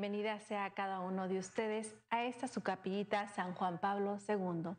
Bienvenida sea cada uno de ustedes a esta su capillita San Juan Pablo II.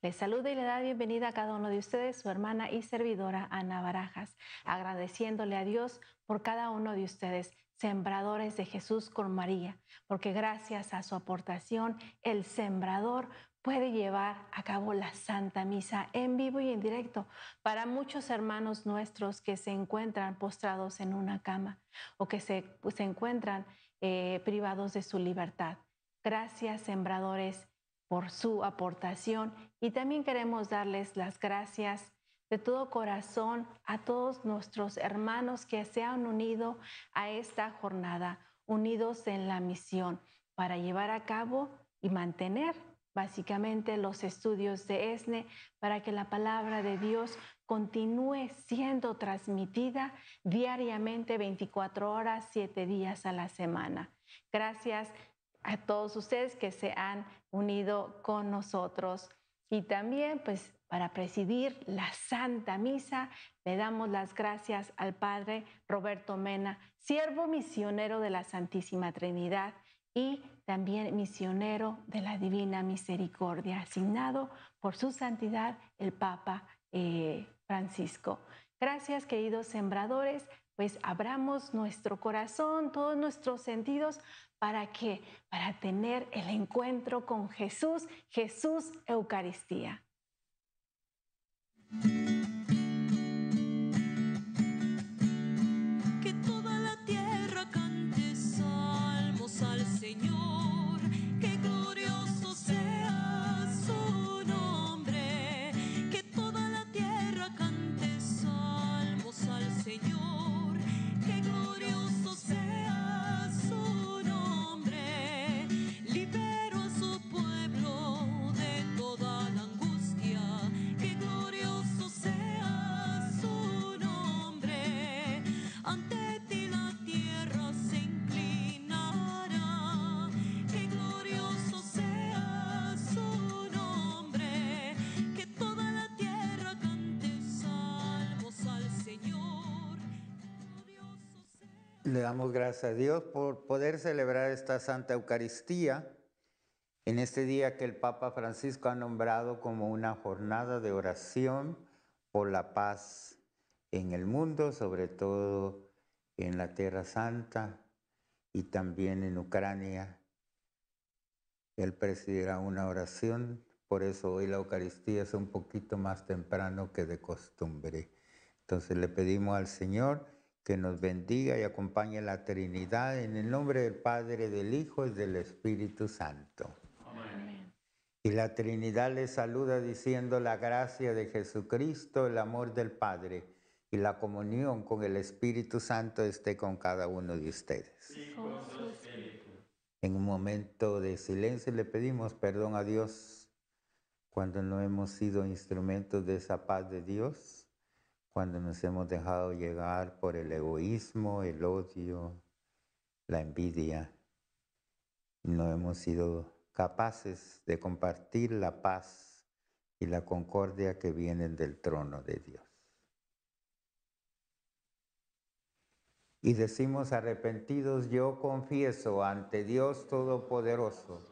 Les saluda y le da bienvenida a cada uno de ustedes su hermana y servidora Ana Barajas, agradeciéndole a Dios por cada uno de ustedes, sembradores de Jesús con María, porque gracias a su aportación el sembrador puede llevar a cabo la Santa Misa en vivo y en directo para muchos hermanos nuestros que se encuentran postrados en una cama o que se, se encuentran eh, privados de su libertad. Gracias, sembradores, por su aportación y también queremos darles las gracias de todo corazón a todos nuestros hermanos que se han unido a esta jornada, unidos en la misión para llevar a cabo y mantener básicamente los estudios de ESNE para que la palabra de Dios continúe siendo transmitida diariamente 24 horas, 7 días a la semana. Gracias a todos ustedes que se han unido con nosotros. Y también, pues, para presidir la Santa Misa, le damos las gracias al Padre Roberto Mena, siervo misionero de la Santísima Trinidad y también misionero de la Divina Misericordia, asignado por su santidad el Papa eh, Francisco. Gracias, queridos sembradores, pues abramos nuestro corazón, todos nuestros sentidos, ¿para qué? Para tener el encuentro con Jesús, Jesús Eucaristía. Le damos gracias a Dios por poder celebrar esta Santa Eucaristía en este día que el Papa Francisco ha nombrado como una jornada de oración por la paz en el mundo, sobre todo en la Tierra Santa y también en Ucrania. Él presidirá una oración, por eso hoy la Eucaristía es un poquito más temprano que de costumbre. Entonces le pedimos al Señor que nos bendiga y acompañe la Trinidad en el nombre del Padre, del Hijo y del Espíritu Santo. Amén. Y la Trinidad les saluda diciendo la gracia de Jesucristo, el amor del Padre y la comunión con el Espíritu Santo esté con cada uno de ustedes. en un momento de silencio le pedimos perdón a Dios cuando no hemos sido instrumentos de esa paz de Dios cuando nos hemos dejado llegar por el egoísmo, el odio, la envidia. No hemos sido capaces de compartir la paz y la concordia que vienen del trono de Dios. Y decimos arrepentidos, yo confieso ante Dios Todopoderoso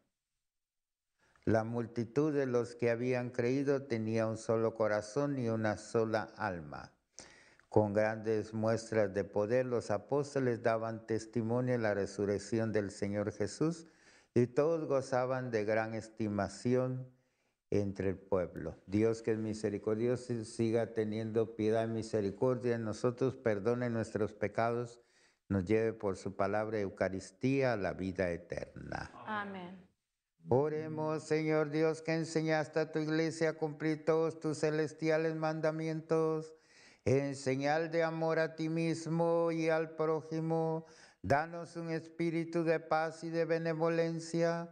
La multitud de los que habían creído tenía un solo corazón y una sola alma. Con grandes muestras de poder los apóstoles daban testimonio de la resurrección del Señor Jesús y todos gozaban de gran estimación entre el pueblo. Dios que es misericordioso siga teniendo piedad y misericordia en nosotros, perdone nuestros pecados, nos lleve por su palabra Eucaristía a la vida eterna. Amén. Oremos, Señor Dios, que enseñaste a tu iglesia a cumplir todos tus celestiales mandamientos, en señal de amor a ti mismo y al prójimo. Danos un espíritu de paz y de benevolencia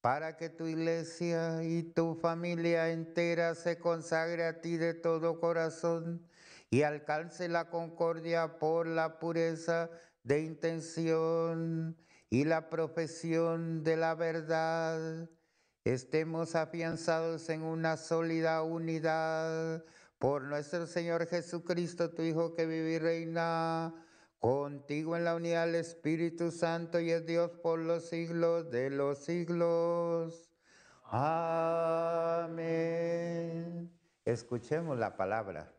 para que tu iglesia y tu familia entera se consagre a ti de todo corazón y alcance la concordia por la pureza de intención y la profesión de la verdad. Estemos afianzados en una sólida unidad por nuestro Señor Jesucristo, tu Hijo que vive y reina contigo en la unidad del Espíritu Santo y es Dios por los siglos de los siglos. Amén. Escuchemos la palabra.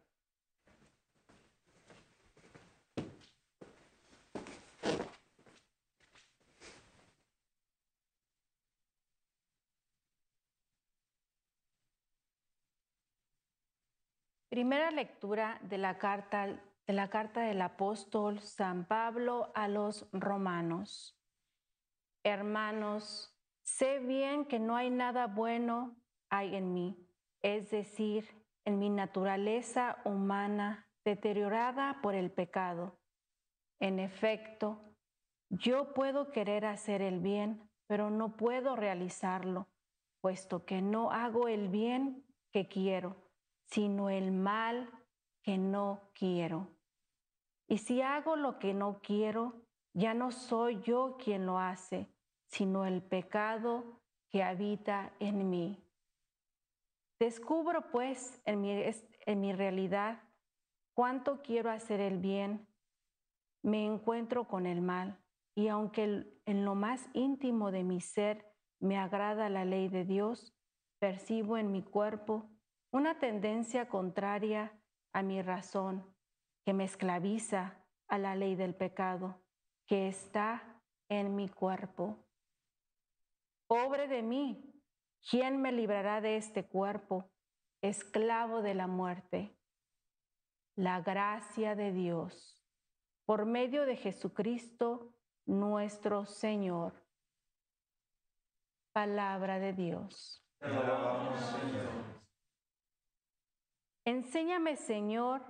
Primera lectura de la carta de la carta del apóstol San Pablo a los romanos. Hermanos, sé bien que no hay nada bueno hay en mí, es decir, en mi naturaleza humana deteriorada por el pecado. En efecto, yo puedo querer hacer el bien, pero no puedo realizarlo, puesto que no hago el bien que quiero, sino el mal que no quiero. Y si hago lo que no quiero, ya no soy yo quien lo hace, sino el pecado que habita en mí. Descubro pues en mi, en mi realidad cuánto quiero hacer el bien, me encuentro con el mal, y aunque en lo más íntimo de mi ser me agrada la ley de Dios, percibo en mi cuerpo una tendencia contraria a mi razón que me esclaviza a la ley del pecado que está en mi cuerpo. Pobre de mí, ¿quién me librará de este cuerpo, esclavo de la muerte? La gracia de Dios, por medio de Jesucristo nuestro Señor. Palabra de Dios. Enséñame, Señor,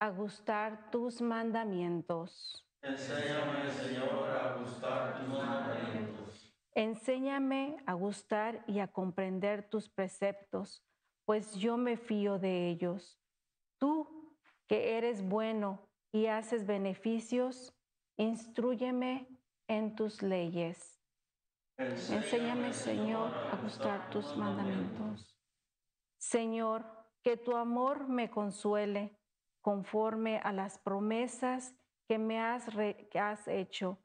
a gustar tus mandamientos. Enséñame, Señor, a gustar tus mandamientos. Enséñame a gustar y a comprender tus preceptos, pues yo me fío de ellos. Tú, que eres bueno y haces beneficios, instruyeme en tus leyes. Enséñame, Señor, a gustar tus mandamientos. Señor, que tu amor me consuele conforme a las promesas que me has, has hecho.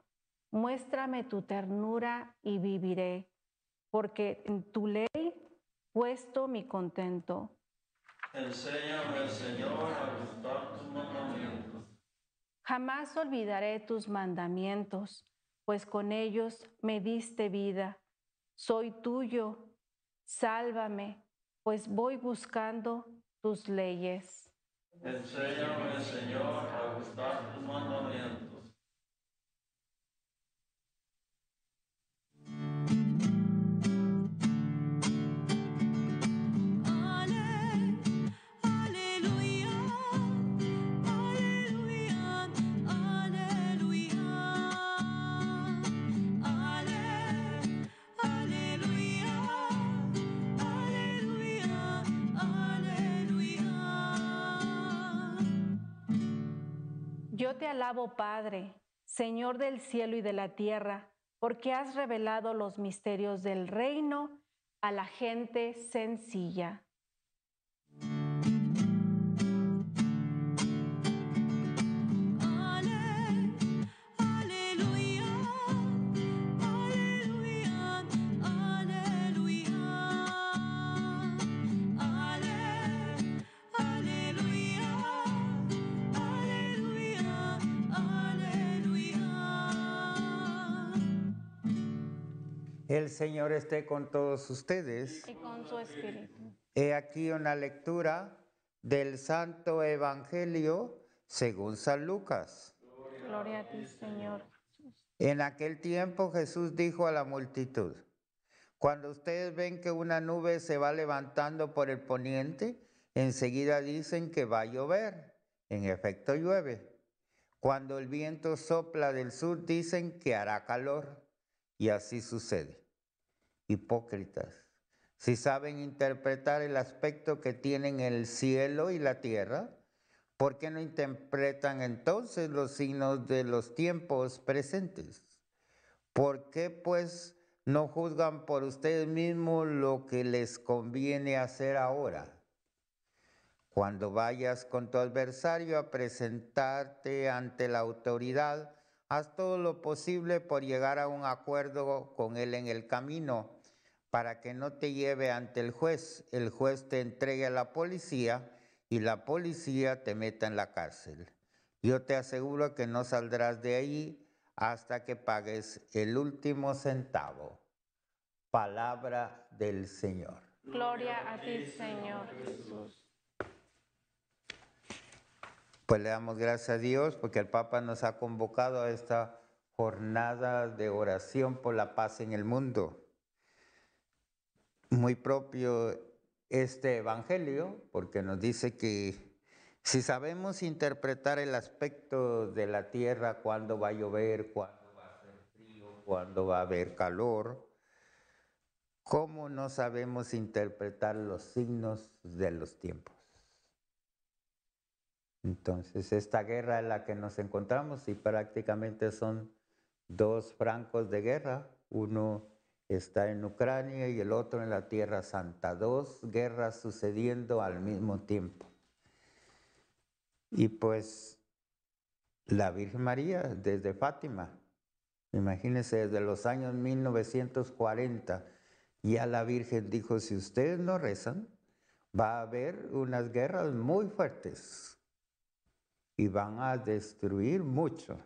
Muéstrame tu ternura y viviré, porque en tu ley puesto mi contento. Enséñame, Señor, a gustar tus mandamientos. Jamás olvidaré tus mandamientos, pues con ellos me diste vida. Soy tuyo, sálvame, pues voy buscando tus leyes. Enséñame, Señor, a gustar tus mandamientos. Te alabo, Padre, Señor del cielo y de la tierra, porque has revelado los misterios del reino a la gente sencilla. El Señor esté con todos ustedes. Y con su espíritu. He aquí una lectura del Santo Evangelio según San Lucas. Gloria a ti, Señor. En aquel tiempo Jesús dijo a la multitud, cuando ustedes ven que una nube se va levantando por el poniente, enseguida dicen que va a llover. En efecto llueve. Cuando el viento sopla del sur, dicen que hará calor. Y así sucede. Hipócritas. Si saben interpretar el aspecto que tienen el cielo y la tierra, ¿por qué no interpretan entonces los signos de los tiempos presentes? ¿Por qué pues no juzgan por ustedes mismos lo que les conviene hacer ahora? Cuando vayas con tu adversario a presentarte ante la autoridad, haz todo lo posible por llegar a un acuerdo con él en el camino para que no te lleve ante el juez, el juez te entregue a la policía y la policía te meta en la cárcel. Yo te aseguro que no saldrás de ahí hasta que pagues el último centavo. Palabra del Señor. Gloria a ti, Señor Jesús. Pues le damos gracias a Dios porque el Papa nos ha convocado a esta jornada de oración por la paz en el mundo. Muy propio este Evangelio porque nos dice que si sabemos interpretar el aspecto de la tierra, cuándo va a llover, cuándo va a hacer frío, cuándo va a haber calor, ¿cómo no sabemos interpretar los signos de los tiempos? Entonces, esta guerra en la que nos encontramos, y prácticamente son dos francos de guerra, uno está en Ucrania y el otro en la Tierra Santa, dos guerras sucediendo al mismo tiempo. Y pues la Virgen María desde Fátima, imagínense desde los años 1940, ya la Virgen dijo, si ustedes no rezan, va a haber unas guerras muy fuertes y van a destruir mucho.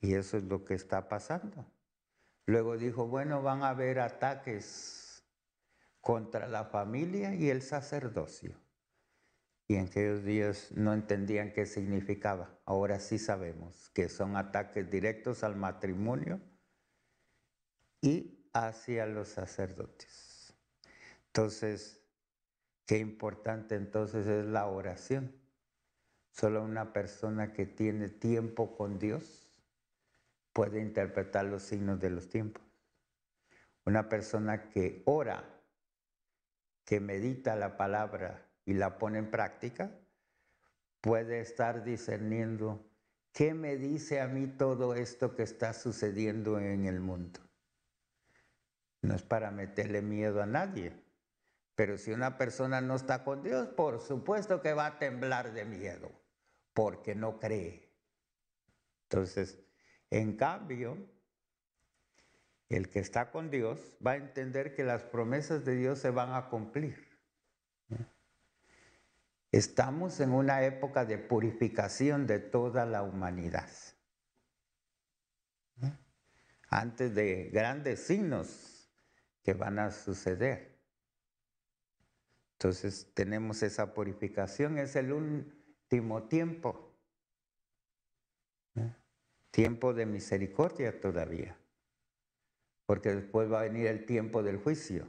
Y eso es lo que está pasando. Luego dijo, bueno, van a haber ataques contra la familia y el sacerdocio. Y en aquellos días no entendían qué significaba. Ahora sí sabemos que son ataques directos al matrimonio y hacia los sacerdotes. Entonces, qué importante entonces es la oración. Solo una persona que tiene tiempo con Dios puede interpretar los signos de los tiempos. Una persona que ora, que medita la palabra y la pone en práctica, puede estar discerniendo qué me dice a mí todo esto que está sucediendo en el mundo. No es para meterle miedo a nadie, pero si una persona no está con Dios, por supuesto que va a temblar de miedo porque no cree. Entonces, en cambio, el que está con Dios va a entender que las promesas de Dios se van a cumplir. Estamos en una época de purificación de toda la humanidad. Antes de grandes signos que van a suceder. Entonces tenemos esa purificación, es el, último tiempo. Tiempo de misericordia todavía. Porque después va a venir el tiempo del juicio.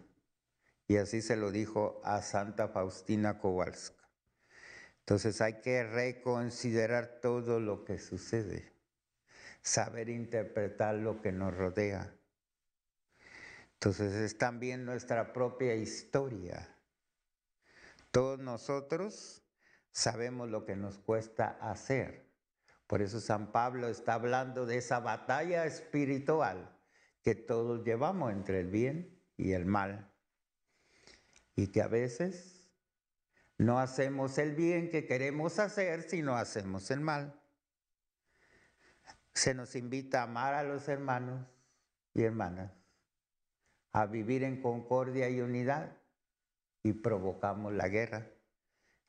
Y así se lo dijo a Santa Faustina Kowalska. Entonces hay que reconsiderar todo lo que sucede, saber interpretar lo que nos rodea. Entonces es también nuestra propia historia. Todos nosotros sabemos lo que nos cuesta hacer. Por eso San Pablo está hablando de esa batalla espiritual que todos llevamos entre el bien y el mal. Y que a veces no hacemos el bien que queremos hacer, sino hacemos el mal. Se nos invita a amar a los hermanos y hermanas, a vivir en concordia y unidad y provocamos la guerra.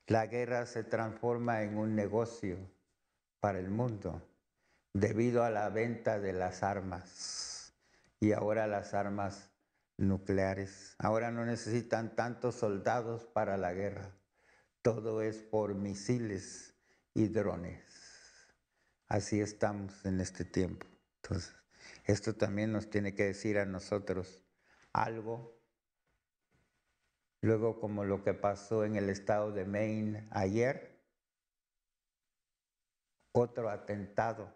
La guerra se transforma en un negocio para el mundo debido a la venta de las armas y ahora las armas nucleares. Ahora no necesitan tantos soldados para la guerra. Todo es por misiles y drones. Así estamos en este tiempo. Entonces, esto también nos tiene que decir a nosotros algo Luego, como lo que pasó en el estado de Maine ayer, otro atentado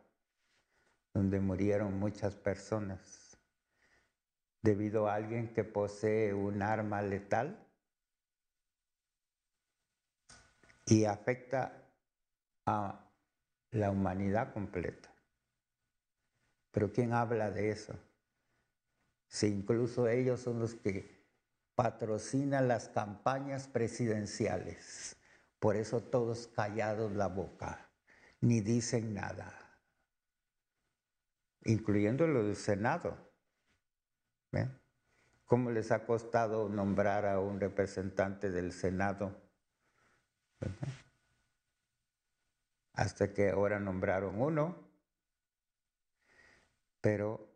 donde murieron muchas personas. debido a alguien que posee un arma letal y afecta a la humanidad completa. Pero ¿quién habla de eso? Si incluso ellos son los que patrocinan las campañas presidenciales. Por eso todos callados la boca, ni dicen nada, incluyendo lo del Senado. ¿Cómo les ha costado nombrar a un representante del Senado? Hasta que ahora nombraron uno, pero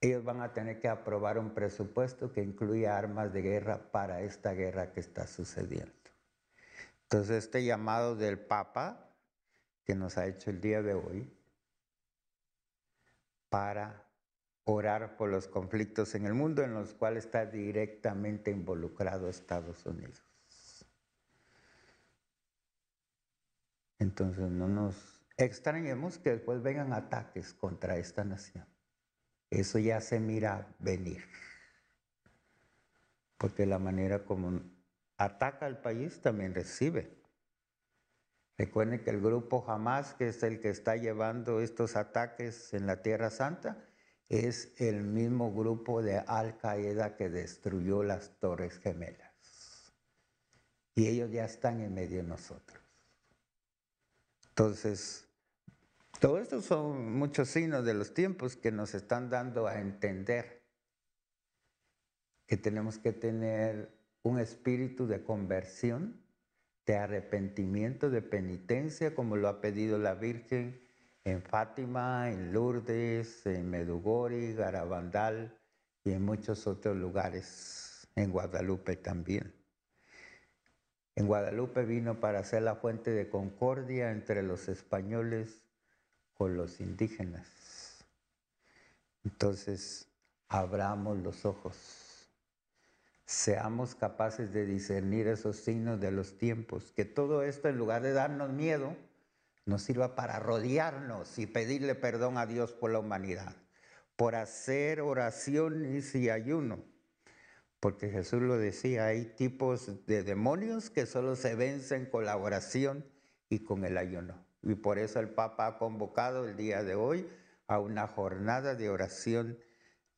ellos van a tener que aprobar un presupuesto que incluya armas de guerra para esta guerra que está sucediendo. Entonces, este llamado del Papa que nos ha hecho el día de hoy para orar por los conflictos en el mundo en los cuales está directamente involucrado Estados Unidos. Entonces no nos extrañemos que después vengan ataques contra esta nación. Eso ya se mira venir. Porque la manera como ataca al país también recibe. Recuerden que el grupo Hamas, que es el que está llevando estos ataques en la Tierra Santa, es el mismo grupo de Al Qaeda que destruyó las Torres Gemelas. Y ellos ya están en medio de nosotros. Entonces, todo esto son muchos signos de los tiempos que nos están dando a entender que tenemos que tener un espíritu de conversión, de arrepentimiento, de penitencia, como lo ha pedido la Virgen en Fátima, en Lourdes, en Medugori, Garabandal y en muchos otros lugares, en Guadalupe también. En Guadalupe vino para ser la fuente de concordia entre los españoles con los indígenas. Entonces, abramos los ojos. Seamos capaces de discernir esos signos de los tiempos. Que todo esto, en lugar de darnos miedo, nos sirva para rodearnos y pedirle perdón a Dios por la humanidad, por hacer oraciones y ayuno. Porque Jesús lo decía, hay tipos de demonios que solo se vencen con la oración y con el ayuno. Y por eso el Papa ha convocado el día de hoy a una jornada de oración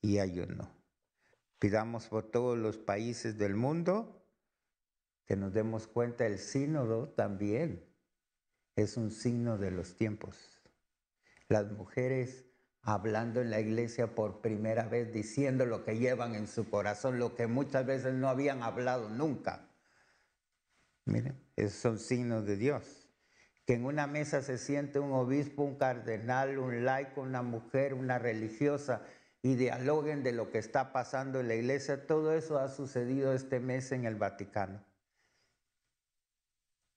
y ayuno. Pidamos por todos los países del mundo que nos demos cuenta, el sínodo también es un signo de los tiempos. Las mujeres hablando en la iglesia por primera vez, diciendo lo que llevan en su corazón, lo que muchas veces no habían hablado nunca. Miren, esos son signos de Dios que en una mesa se siente un obispo, un cardenal, un laico, una mujer, una religiosa y dialoguen de lo que está pasando en la iglesia. Todo eso ha sucedido este mes en el Vaticano.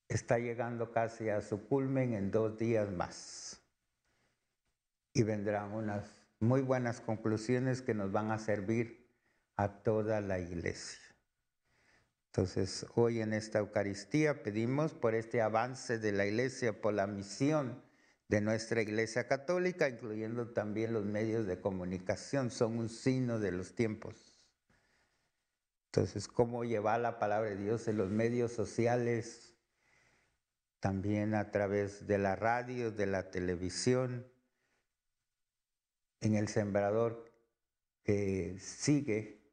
Está llegando casi a su culmen en dos días más. Y vendrán unas muy buenas conclusiones que nos van a servir a toda la iglesia. Entonces, hoy en esta Eucaristía pedimos por este avance de la Iglesia, por la misión de nuestra Iglesia Católica, incluyendo también los medios de comunicación, son un signo de los tiempos. Entonces, cómo llevar la palabra de Dios en los medios sociales, también a través de la radio, de la televisión, en el sembrador que sigue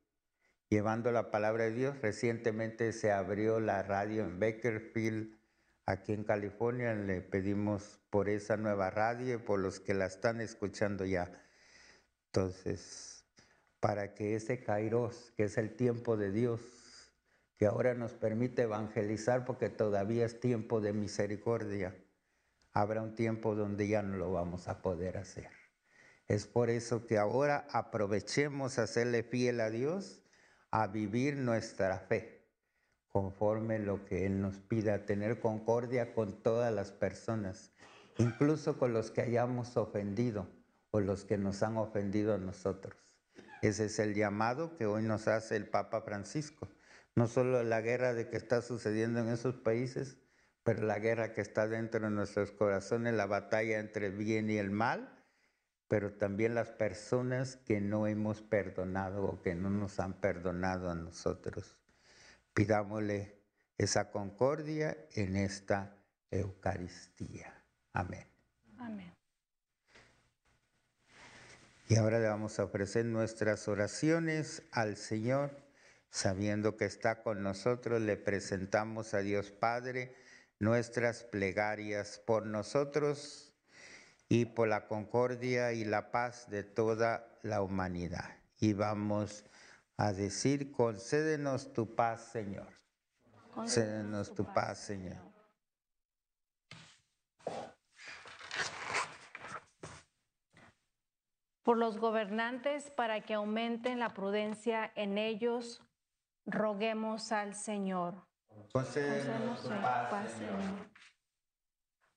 llevando la palabra de Dios. Recientemente se abrió la radio en Bakerfield, aquí en California. Le pedimos por esa nueva radio y por los que la están escuchando ya. Entonces, para que ese Kairos, que es el tiempo de Dios, que ahora nos permite evangelizar porque todavía es tiempo de misericordia, habrá un tiempo donde ya no lo vamos a poder hacer. Es por eso que ahora aprovechemos a hacerle fiel a Dios a vivir nuestra fe conforme lo que Él nos pida, tener concordia con todas las personas, incluso con los que hayamos ofendido o los que nos han ofendido a nosotros. Ese es el llamado que hoy nos hace el Papa Francisco. No solo la guerra de que está sucediendo en esos países, pero la guerra que está dentro de nuestros corazones, la batalla entre el bien y el mal, pero también las personas que no hemos perdonado o que no nos han perdonado a nosotros. Pidámosle esa concordia en esta Eucaristía. Amén. Amén. Y ahora le vamos a ofrecer nuestras oraciones al Señor, sabiendo que está con nosotros, le presentamos a Dios Padre nuestras plegarias por nosotros y por la concordia y la paz de toda la humanidad. Y vamos a decir, concédenos tu paz, Señor. Concédenos tu paz, Señor. Por los gobernantes, para que aumenten la prudencia en ellos, roguemos al Señor. Concédenos tu paz, Señor.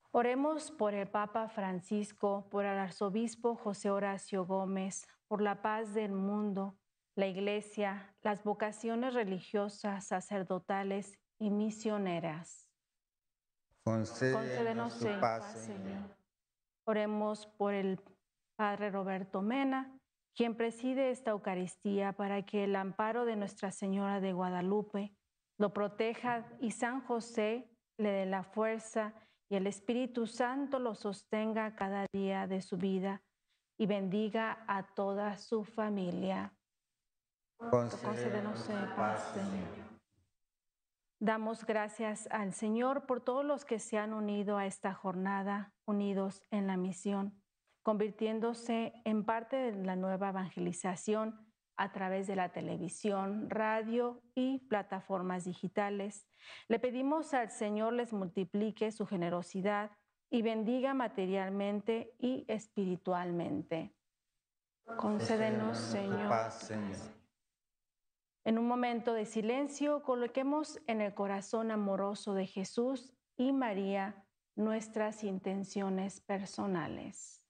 Oremos por el Papa Francisco, por el arzobispo José Horacio Gómez, por la paz del mundo, la Iglesia, las vocaciones religiosas, sacerdotales y misioneras. Concédenos paz, Señor. Oremos por el Padre Roberto Mena, quien preside esta Eucaristía para que el amparo de Nuestra Señora de Guadalupe lo proteja y San José le dé la fuerza y el Espíritu Santo lo sostenga cada día de su vida y bendiga a toda su familia. Concédenos paz, Señor. Damos gracias al Señor por todos los que se han unido a esta jornada, unidos en la misión, convirtiéndose en parte de la nueva evangelización a través de la televisión, radio y plataformas digitales. Le pedimos al Señor les multiplique su generosidad y bendiga materialmente y espiritualmente. Concédenos, Señor. Paz, Señor. En un momento de silencio, coloquemos en el corazón amoroso de Jesús y María nuestras intenciones personales.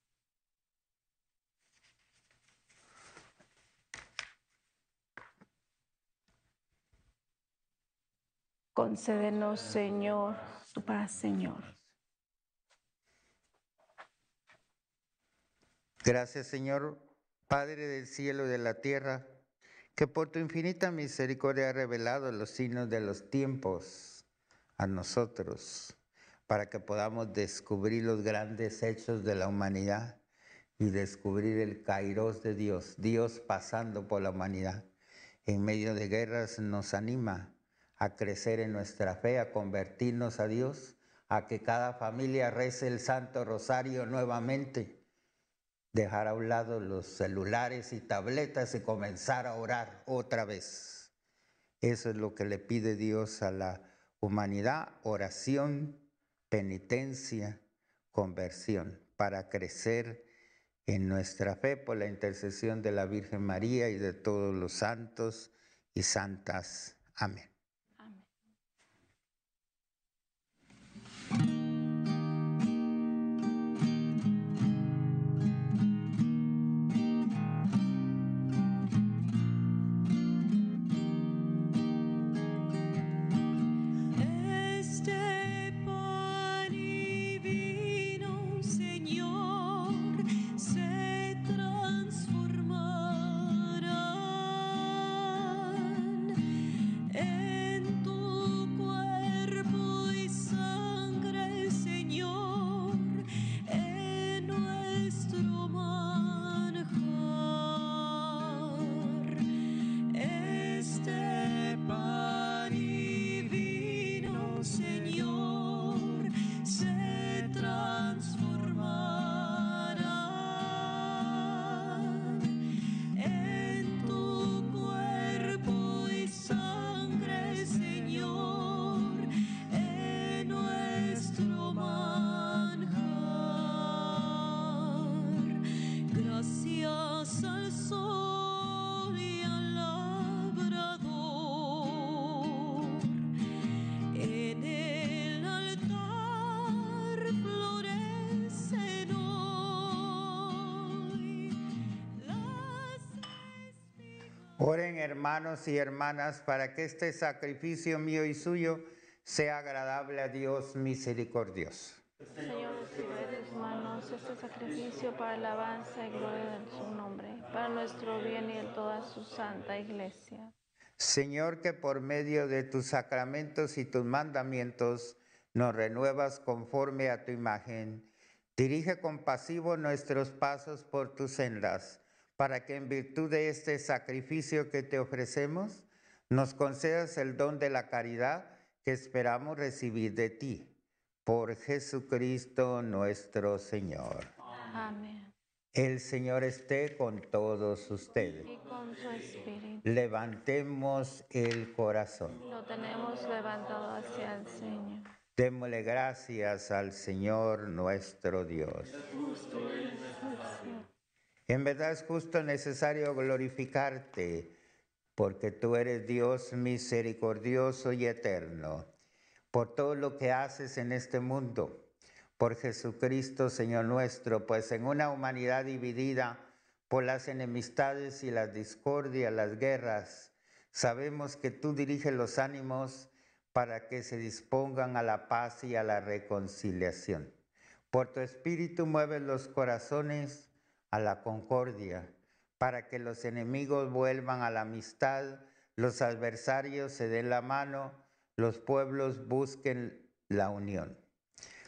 Concédenos, Señor, tu paz, Señor. Gracias, Señor, Padre del cielo y de la tierra, que por tu infinita misericordia ha revelado los signos de los tiempos a nosotros, para que podamos descubrir los grandes hechos de la humanidad y descubrir el kairos de Dios, Dios pasando por la humanidad. En medio de guerras nos anima a crecer en nuestra fe, a convertirnos a Dios, a que cada familia rece el Santo Rosario nuevamente, dejar a un lado los celulares y tabletas y comenzar a orar otra vez. Eso es lo que le pide Dios a la humanidad, oración, penitencia, conversión, para crecer en nuestra fe por la intercesión de la Virgen María y de todos los santos y santas. Amén. Hermanos y hermanas para que este sacrificio mío y suyo sea agradable a Dios misericordioso. Señor, recibe de tus manos este sacrificio para alabanza y gloria de su nombre, para nuestro bien y de toda su santa iglesia. Señor, que por medio de tus sacramentos y tus mandamientos nos renuevas conforme a tu imagen. Dirige compasivo nuestros pasos por tus sendas, para que en virtud de este sacrificio que te ofrecemos, nos concedas el don de la caridad que esperamos recibir de ti. Por Jesucristo nuestro Señor. Amén. El Señor esté con todos ustedes. Y con su espíritu. Levantemos el corazón. Lo tenemos levantado hacia el Señor. Démosle gracias al Señor nuestro Dios. Justo es. En verdad es justo necesario glorificarte, porque tú eres Dios misericordioso y eterno, por todo lo que haces en este mundo, por Jesucristo, Señor nuestro, pues en una humanidad dividida por las enemistades y las discordias, las guerras, sabemos que tú diriges los ánimos para que se dispongan a la paz y a la reconciliación. Por tu espíritu mueves los corazones a la concordia, para que los enemigos vuelvan a la amistad, los adversarios se den la mano, los pueblos busquen la unión.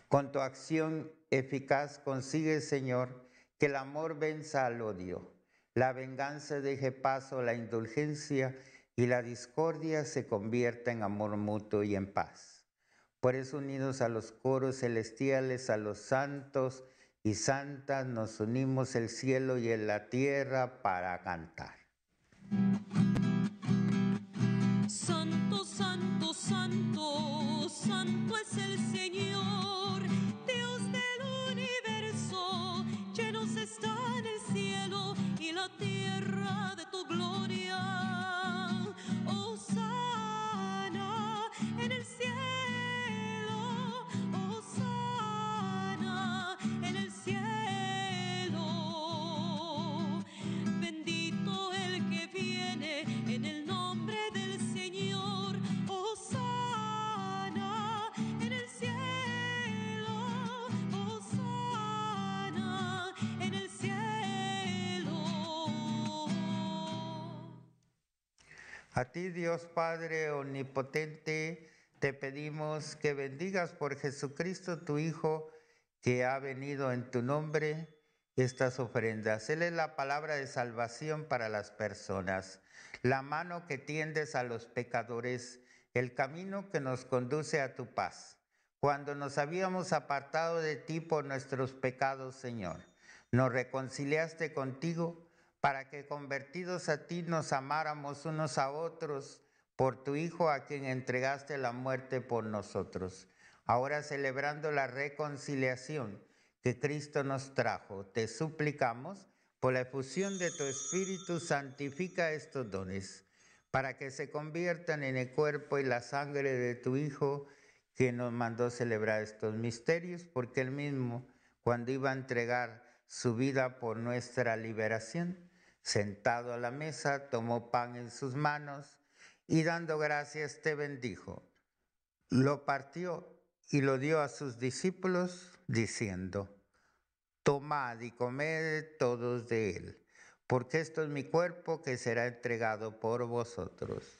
Con tu acción eficaz consigue, Señor, que el amor venza al odio, la venganza deje paso a la indulgencia y la discordia se convierta en amor mutuo y en paz. Por eso unidos a los coros celestiales, a los santos y santas, nos unimos el cielo y en la tierra para cantar. A ti, Dios Padre Omnipotente, te pedimos que bendigas por Jesucristo, tu Hijo, que ha venido en tu nombre estas ofrendas. Él es la palabra de salvación para las personas, la mano que tiendes a los pecadores, el camino que nos conduce a tu paz. Cuando nos habíamos apartado de ti por nuestros pecados, Señor, nos reconciliaste contigo para que convertidos a ti nos amáramos unos a otros por tu Hijo a quien entregaste la muerte por nosotros. Ahora celebrando la reconciliación que Cristo nos trajo, te suplicamos por la efusión de tu Espíritu, santifica estos dones para que se conviertan en el cuerpo y la sangre de tu Hijo que nos mandó celebrar estos misterios, porque él mismo, cuando iba a entregar su vida por nuestra liberación, sentado a la mesa, tomó pan en sus manos y dando gracias te bendijo. Lo partió y lo dio a sus discípulos diciendo, tomad y comed todos de él, porque esto es mi cuerpo que será entregado por vosotros.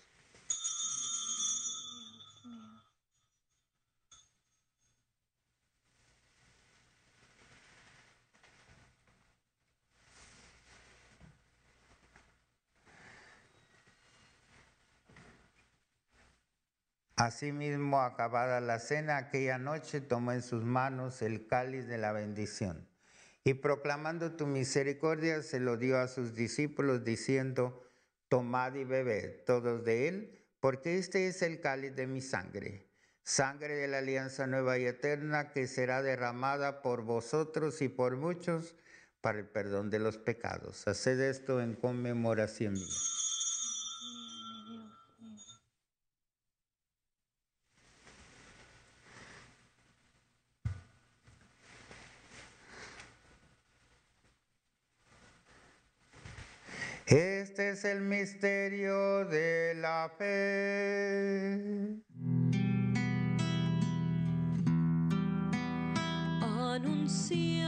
Asimismo, acabada la cena, aquella noche tomó en sus manos el cáliz de la bendición y proclamando tu misericordia se lo dio a sus discípulos diciendo, tomad y bebed todos de él, porque este es el cáliz de mi sangre, sangre de la alianza nueva y eterna que será derramada por vosotros y por muchos para el perdón de los pecados. Haced esto en conmemoración mía. Este es el misterio de la fe. anunciamos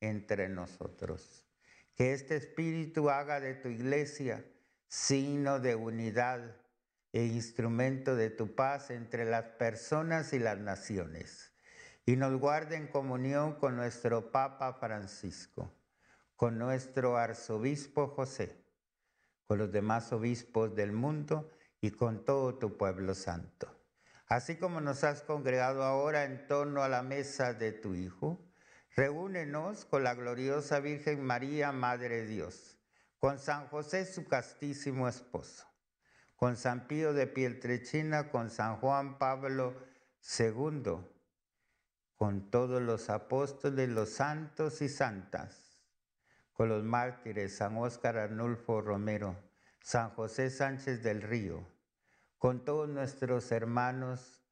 entre nosotros. Que este espíritu haga de tu iglesia signo de unidad e instrumento de tu paz entre las personas y las naciones. Y nos guarde en comunión con nuestro Papa Francisco, con nuestro arzobispo José, con los demás obispos del mundo y con todo tu pueblo santo. Así como nos has congregado ahora en torno a la mesa de tu Hijo, reúnenos con la gloriosa Virgen María, Madre de Dios, con San José, su castísimo esposo, con San Pío de Pietrechina, con San Juan Pablo II, con todos los apóstoles, los santos y santas, con los mártires, San Óscar Arnulfo Romero, San José Sánchez del Río, con todos nuestros hermanos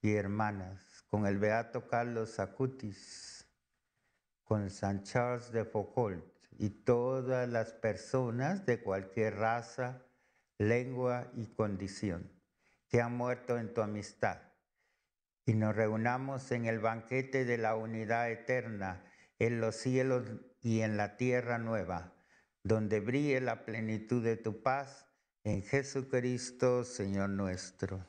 y hermanas, con el Beato Carlos Acutis, con San Charles de Foucault y todas las personas de cualquier raza, lengua y condición que han muerto en tu amistad. Y nos reunamos en el banquete de la unidad eterna, en los cielos y en la tierra nueva, donde brille la plenitud de tu paz en Jesucristo, Señor nuestro.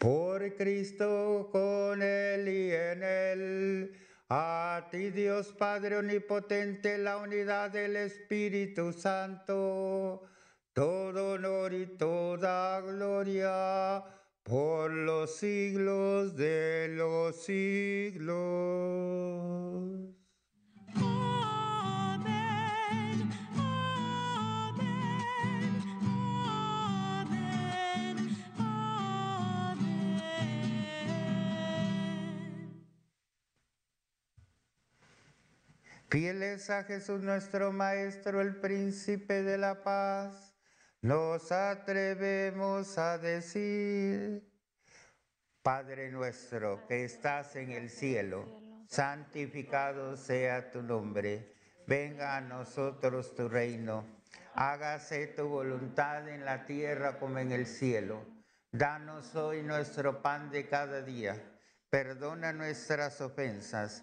Por Cristo, con Él y en Él, a ti Dios Padre Omnipotente, la unidad del Espíritu Santo, todo honor y toda gloria por los siglos de los siglos. Fieles a Jesús nuestro Maestro, el Príncipe de la Paz, nos atrevemos a decir, Padre nuestro que estás en el cielo, santificado sea tu nombre, venga a nosotros tu reino, hágase tu voluntad en la tierra como en el cielo. Danos hoy nuestro pan de cada día, perdona nuestras ofensas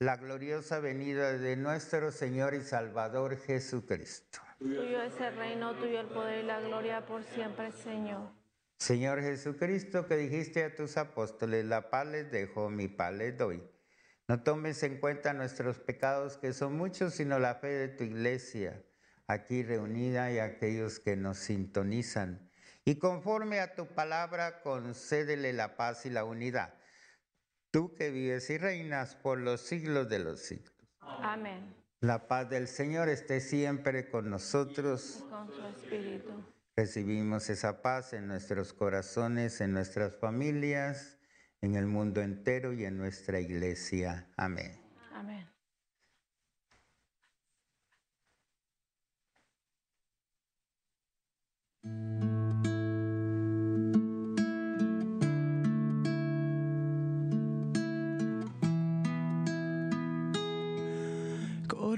la gloriosa venida de nuestro Señor y Salvador Jesucristo. Tuyo es el reino, tuyo el poder y la gloria por siempre, Señor. Señor Jesucristo, que dijiste a tus apóstoles, la paz les dejo, mi paz les doy. No tomes en cuenta nuestros pecados, que son muchos, sino la fe de tu iglesia, aquí reunida y aquellos que nos sintonizan. Y conforme a tu palabra, concédele la paz y la unidad. Tú que vives y reinas por los siglos de los siglos. Amén. La paz del Señor esté siempre con nosotros. Con su espíritu. Recibimos esa paz en nuestros corazones, en nuestras familias, en el mundo entero y en nuestra iglesia. Amén. Amén.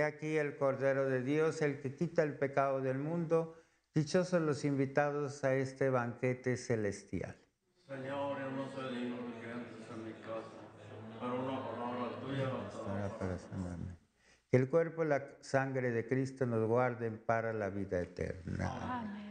He aquí el Cordero de Dios, el que quita el pecado del mundo. Dichosos los invitados a este banquete celestial. Señor, yo no soy digno de que entres en mi casa, pero una palabra tuya bastará. Para sanarme. Que el cuerpo y la sangre de Cristo nos guarden para la vida eterna. Amén.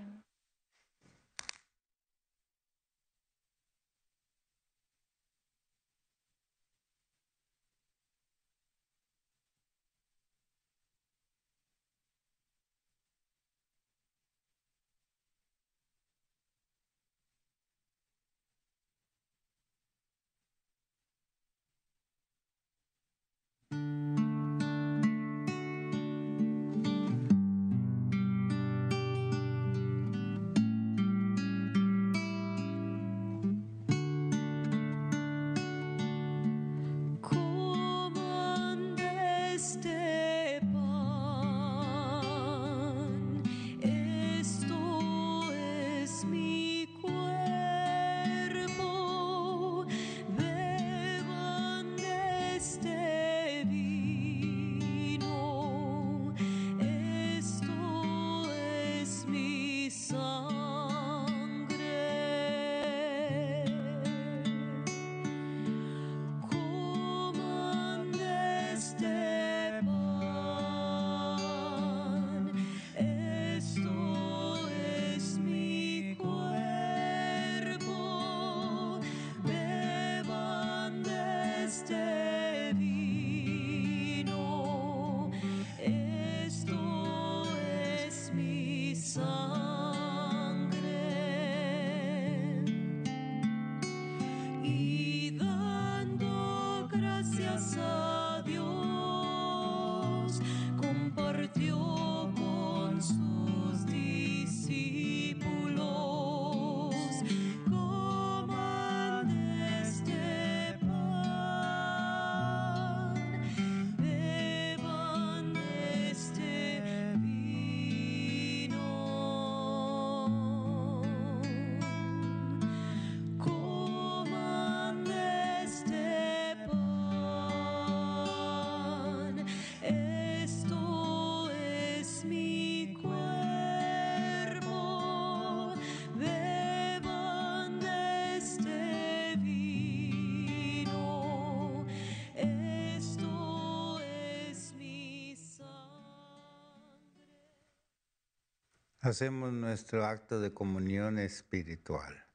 Hacemos nuestro acto de comunión espiritual.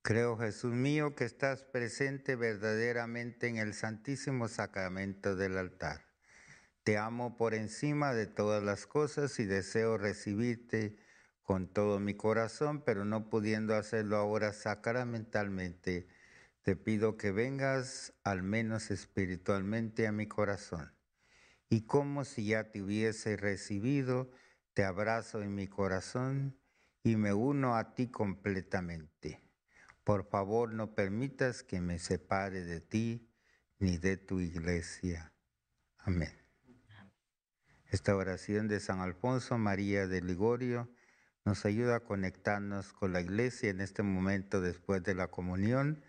Creo, Jesús mío, que estás presente verdaderamente en el Santísimo Sacramento del altar. Te amo por encima de todas las cosas y deseo recibirte con todo mi corazón, pero no pudiendo hacerlo ahora sacramentalmente, te pido que vengas al menos espiritualmente a mi corazón. Y como si ya te hubiese recibido, te abrazo en mi corazón y me uno a ti completamente. Por favor, no permitas que me separe de ti ni de tu iglesia. Amén. Esta oración de San Alfonso María de Ligorio nos ayuda a conectarnos con la iglesia en este momento después de la comunión.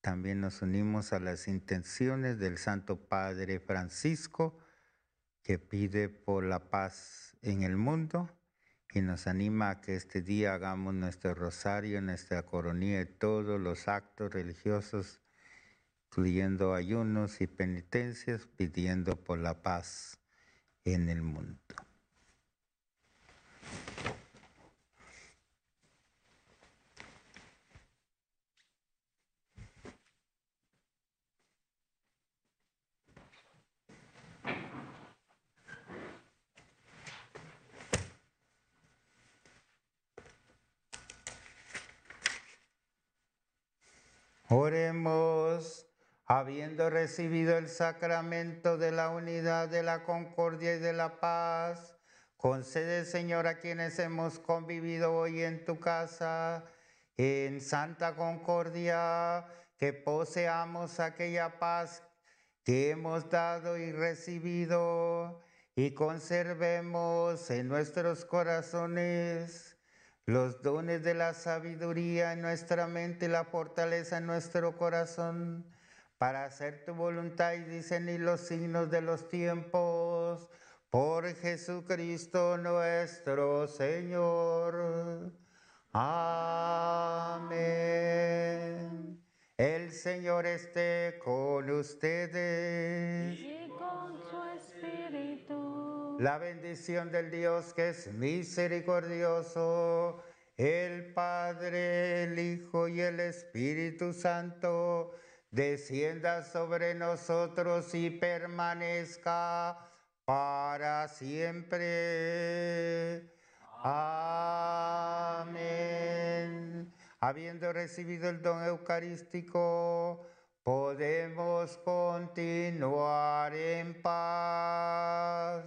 También nos unimos a las intenciones del Santo Padre Francisco, que pide por la paz en el mundo y nos anima a que este día hagamos nuestro rosario, nuestra coronilla y todos los actos religiosos, incluyendo ayunos y penitencias, pidiendo por la paz en el mundo. Oremos, habiendo recibido el sacramento de la unidad, de la concordia y de la paz, concede, Señor, a quienes hemos convivido hoy en tu casa, en santa concordia, que poseamos aquella paz que hemos dado y recibido y conservemos en nuestros corazones los dones de la sabiduría en nuestra mente y la fortaleza en nuestro corazón para hacer tu voluntad y discernir los signos de los tiempos. Por Jesucristo nuestro Señor. Amén. El Señor esté con ustedes. Y con su espíritu. La bendición del Dios que es misericordioso, el Padre, el Hijo y el Espíritu Santo, descienda sobre nosotros y permanezca para siempre. Amén. Habiendo recibido el don eucarístico, podemos continuar en paz.